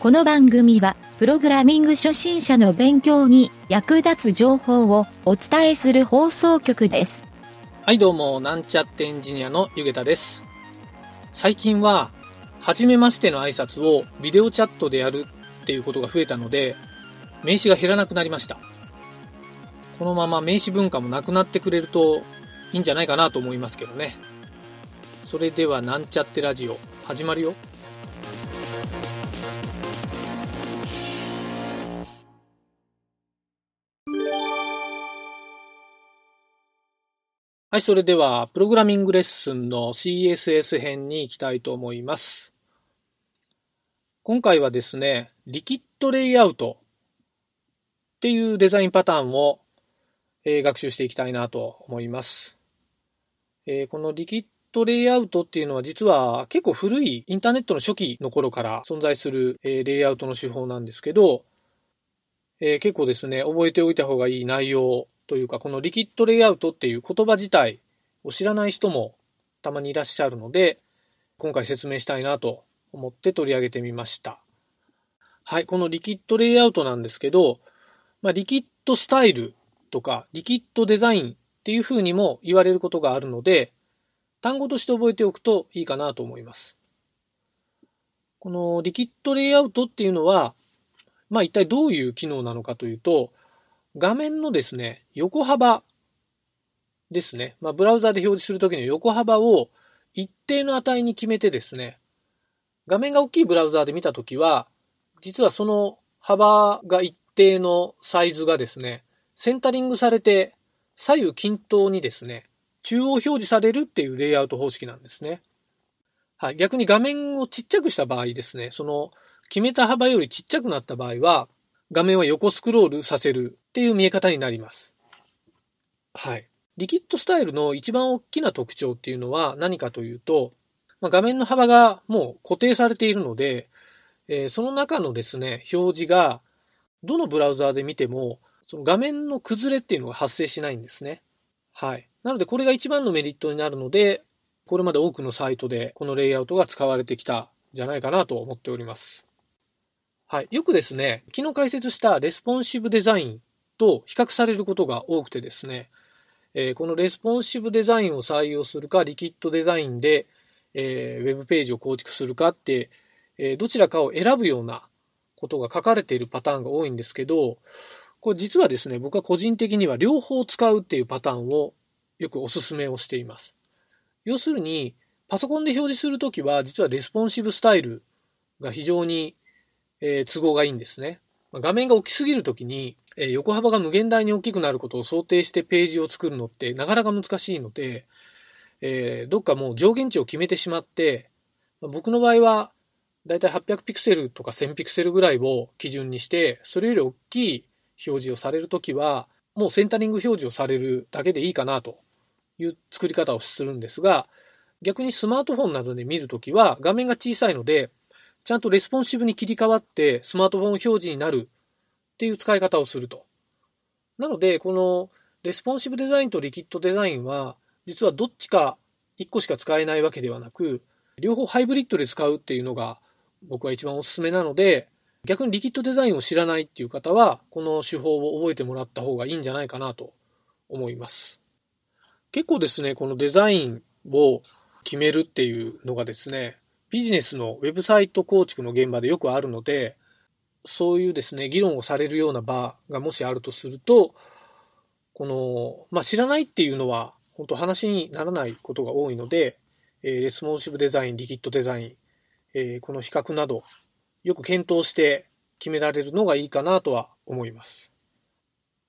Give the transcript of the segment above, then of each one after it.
この番組は、プログラミング初心者の勉強に役立つ情報をお伝えする放送局です。はい、どうも、なんちゃってエンジニアのゆげたです。最近は、初めましての挨拶をビデオチャットでやるっていうことが増えたので、名刺が減らなくなりました。このまま名刺文化もなくなってくれるといいんじゃないかなと思いますけどね。それでは、なんちゃってラジオ、始まるよ。はい、それでは、プログラミングレッスンの CSS 編に行きたいと思います。今回はですね、リキッドレイアウトっていうデザインパターンを、えー学習していきたいなと思います。えーこのリキッドレイアウトっていうのは実は結構古いインターネットの初期の頃から存在する、えーレイアウトの手法なんですけど、えー結構ですね、覚えておいた方がいい内容というか、このリキッドレイアウトっていう言葉自体を知らない人もたまにいらっしゃるので、今回説明したいなと思って取り上げてみました。はい、このリキッドレイアウトなんですけど、まあ、リキッドスタイルとか、リキッドデザインっていう風にも言われることがあるので、単語として覚えておくといいかなと思います。このリキッドレイアウトっていうのは、まあ一体どういう機能なのかというと、画面のですね、横幅ですね。まあブラウザで表示するときの横幅を一定の値に決めてですね、画面が大きいブラウザーで見たときは、実はその幅が一定のサイズがですね、センタリングされて左右均等にですね、中央表示されるっていうレイアウト方式なんですね。はい。逆に画面をちっちゃくした場合ですね、その決めた幅よりちっちゃくなった場合は、画面は横スクロールさせるっていう見え方になります。はい。リキッドスタイルの一番大きな特徴っていうのは何かというと、まあ、画面の幅がもう固定されているので、えーその中のですね、表示がどのブラウザーで見ても、その画面の崩れっていうのが発生しないんですね。はい。なのでこれが一番のメリットになるので、これまで多くのサイトでこのレイアウトが使われてきたんじゃないかなと思っております。はい。よくですね、昨日解説したレスポンシブデザインと比較されることが多くてですね、えーこのレスポンシブデザインを採用するか、リキッドデザインで、えーウェブページを構築するかって、えーどちらかを選ぶようなことが書かれているパターンが多いんですけど、これ実はですね、僕は個人的には両方使うっていうパターンをよくお勧めをしています。要するに、パソコンで表示するときは、実はレスポンシブスタイルが非常に、えー都合がいいんですね。画面が大きすぎるときに、えー横幅が無限大に大きくなることを想定してページを作るのってなかなか難しいので、えーどっかもう上限値を決めてしまって、まあ僕の場合は、だいたい800ピクセルとか1000ピクセルぐらいを基準にして、それより大きい表示をされるときは、もうセンタリング表示をされるだけでいいかなという作り方をするんですが、逆にスマートフォンなどで見るときは画面が小さいので、ちゃんとレスポンシブに切り替わってスマートフォン表示になるっていう使い方をすると。なので、このレスポンシブデザインとリキッドデザインは、実はどっちか1個しか使えないわけではなく、両方ハイブリッドで使うっていうのが僕は一番おすすめなので、逆にリキッドデザインを知らないっていう方は、この手法を覚えてもらった方がいいんじゃないかなと思います。結構ですね、このデザインを決めるっていうのがですね、ビジネスのウェブサイト構築の現場でよくあるので、そういうですね、議論をされるような場がもしあるとすると、この、まあ、知らないっていうのは、本当話にならないことが多いので、えーレスポンシブデザイン、リキッドデザイン、えーこの比較など、よく検討して決められるのがいいかなとは思います。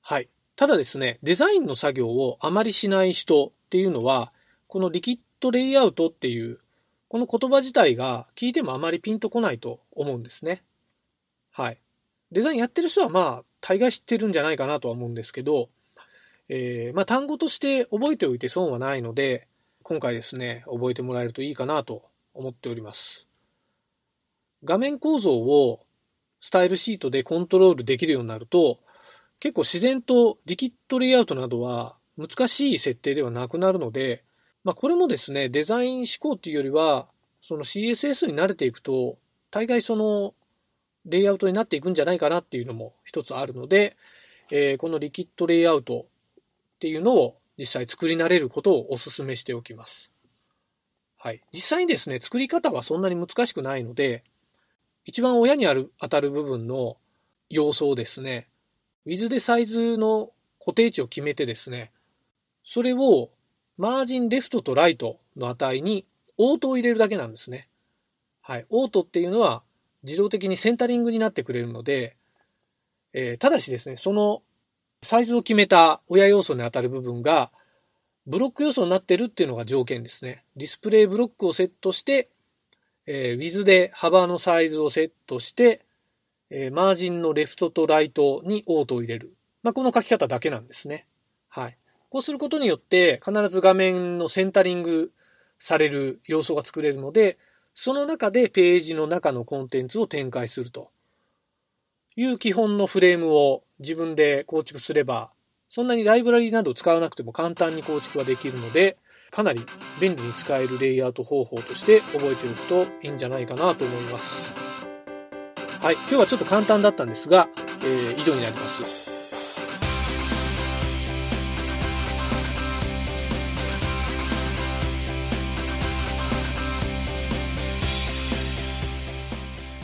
はい。ただですね、デザインの作業をあまりしない人っていうのは、このリキッドレイアウトっていう、この言葉自体が聞いてもあまりピンとこないと思うんですね。はい。デザインやってる人はまあ、大概知ってるんじゃないかなとは思うんですけど、えーまあ単語として覚えておいて損はないので、今回ですね、覚えてもらえるといいかなと思っております。画面構造をスタイルシートでコントロールできるようになると、結構自然とリキッドレイアウトなどは難しい設定ではなくなるので、まあこれもですね、デザイン思考っていうよりは、その CSS に慣れていくと、大概そのレイアウトになっていくんじゃないかなっていうのも一つあるので、えー、このリキッドレイアウトっていうのを実際作り慣れることをお勧めしておきます。はい。実際にですね、作り方はそんなに難しくないので、一番親にある当たる部分の要素をですね、ウィズでサイズの固定値を決めてですね、それをマージンレフトとライトの値にオートを入れるだけなんですね。はい。オートっていうのは自動的にセンタリングになってくれるので、えー、ただしですね、そのサイズを決めた親要素に当たる部分が、ブロック要素になってるっていうのが条件ですね。ディスプレイブロックをセットして、えー、Wiz で幅のサイズをセットして、えー、マージンのレフトとライトにオートを入れる。まあ、この書き方だけなんですね。はい。こうすることによって、必ず画面のセンタリングされる要素が作れるので、その中でページの中のコンテンツを展開するという基本のフレームを自分で構築すれば、そんなにライブラリなどを使わなくても簡単に構築ができるので、かなり便利に使えるレイアウト方法として覚えておくといいんじゃないかなと思います。はい、今日はちょっと簡単だったんですが、えー、以上になります。